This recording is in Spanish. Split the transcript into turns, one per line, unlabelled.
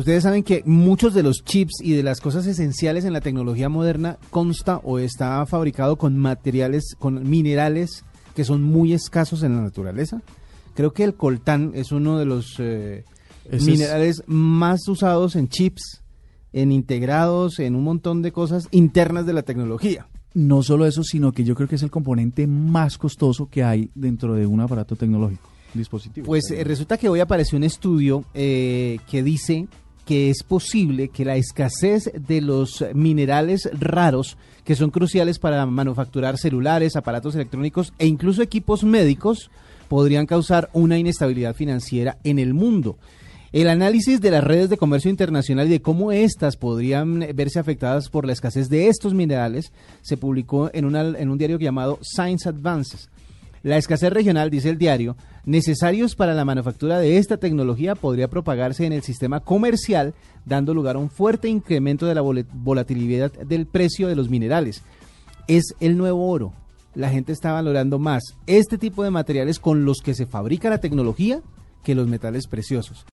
Ustedes saben que muchos de los chips y de las cosas esenciales en la tecnología moderna consta o está fabricado con materiales, con minerales que son muy escasos en la naturaleza. Creo que el coltán es uno de los eh, minerales más usados en chips, en integrados, en un montón de cosas internas de la tecnología.
No solo eso, sino que yo creo que es el componente más costoso que hay dentro de un aparato tecnológico, dispositivo.
Pues eh, resulta que hoy apareció un estudio eh, que dice que es posible que la escasez de los minerales raros que son cruciales para manufacturar celulares, aparatos electrónicos e incluso equipos médicos podrían causar una inestabilidad financiera en el mundo. El análisis de las redes de comercio internacional y de cómo éstas podrían verse afectadas por la escasez de estos minerales se publicó en, en un diario llamado Science Advances. La escasez regional, dice el diario, necesarios para la manufactura de esta tecnología podría propagarse en el sistema comercial, dando lugar a un fuerte incremento de la volatilidad del precio de los minerales. Es el nuevo oro. La gente está valorando más este tipo de materiales con los que se fabrica la tecnología que los metales preciosos.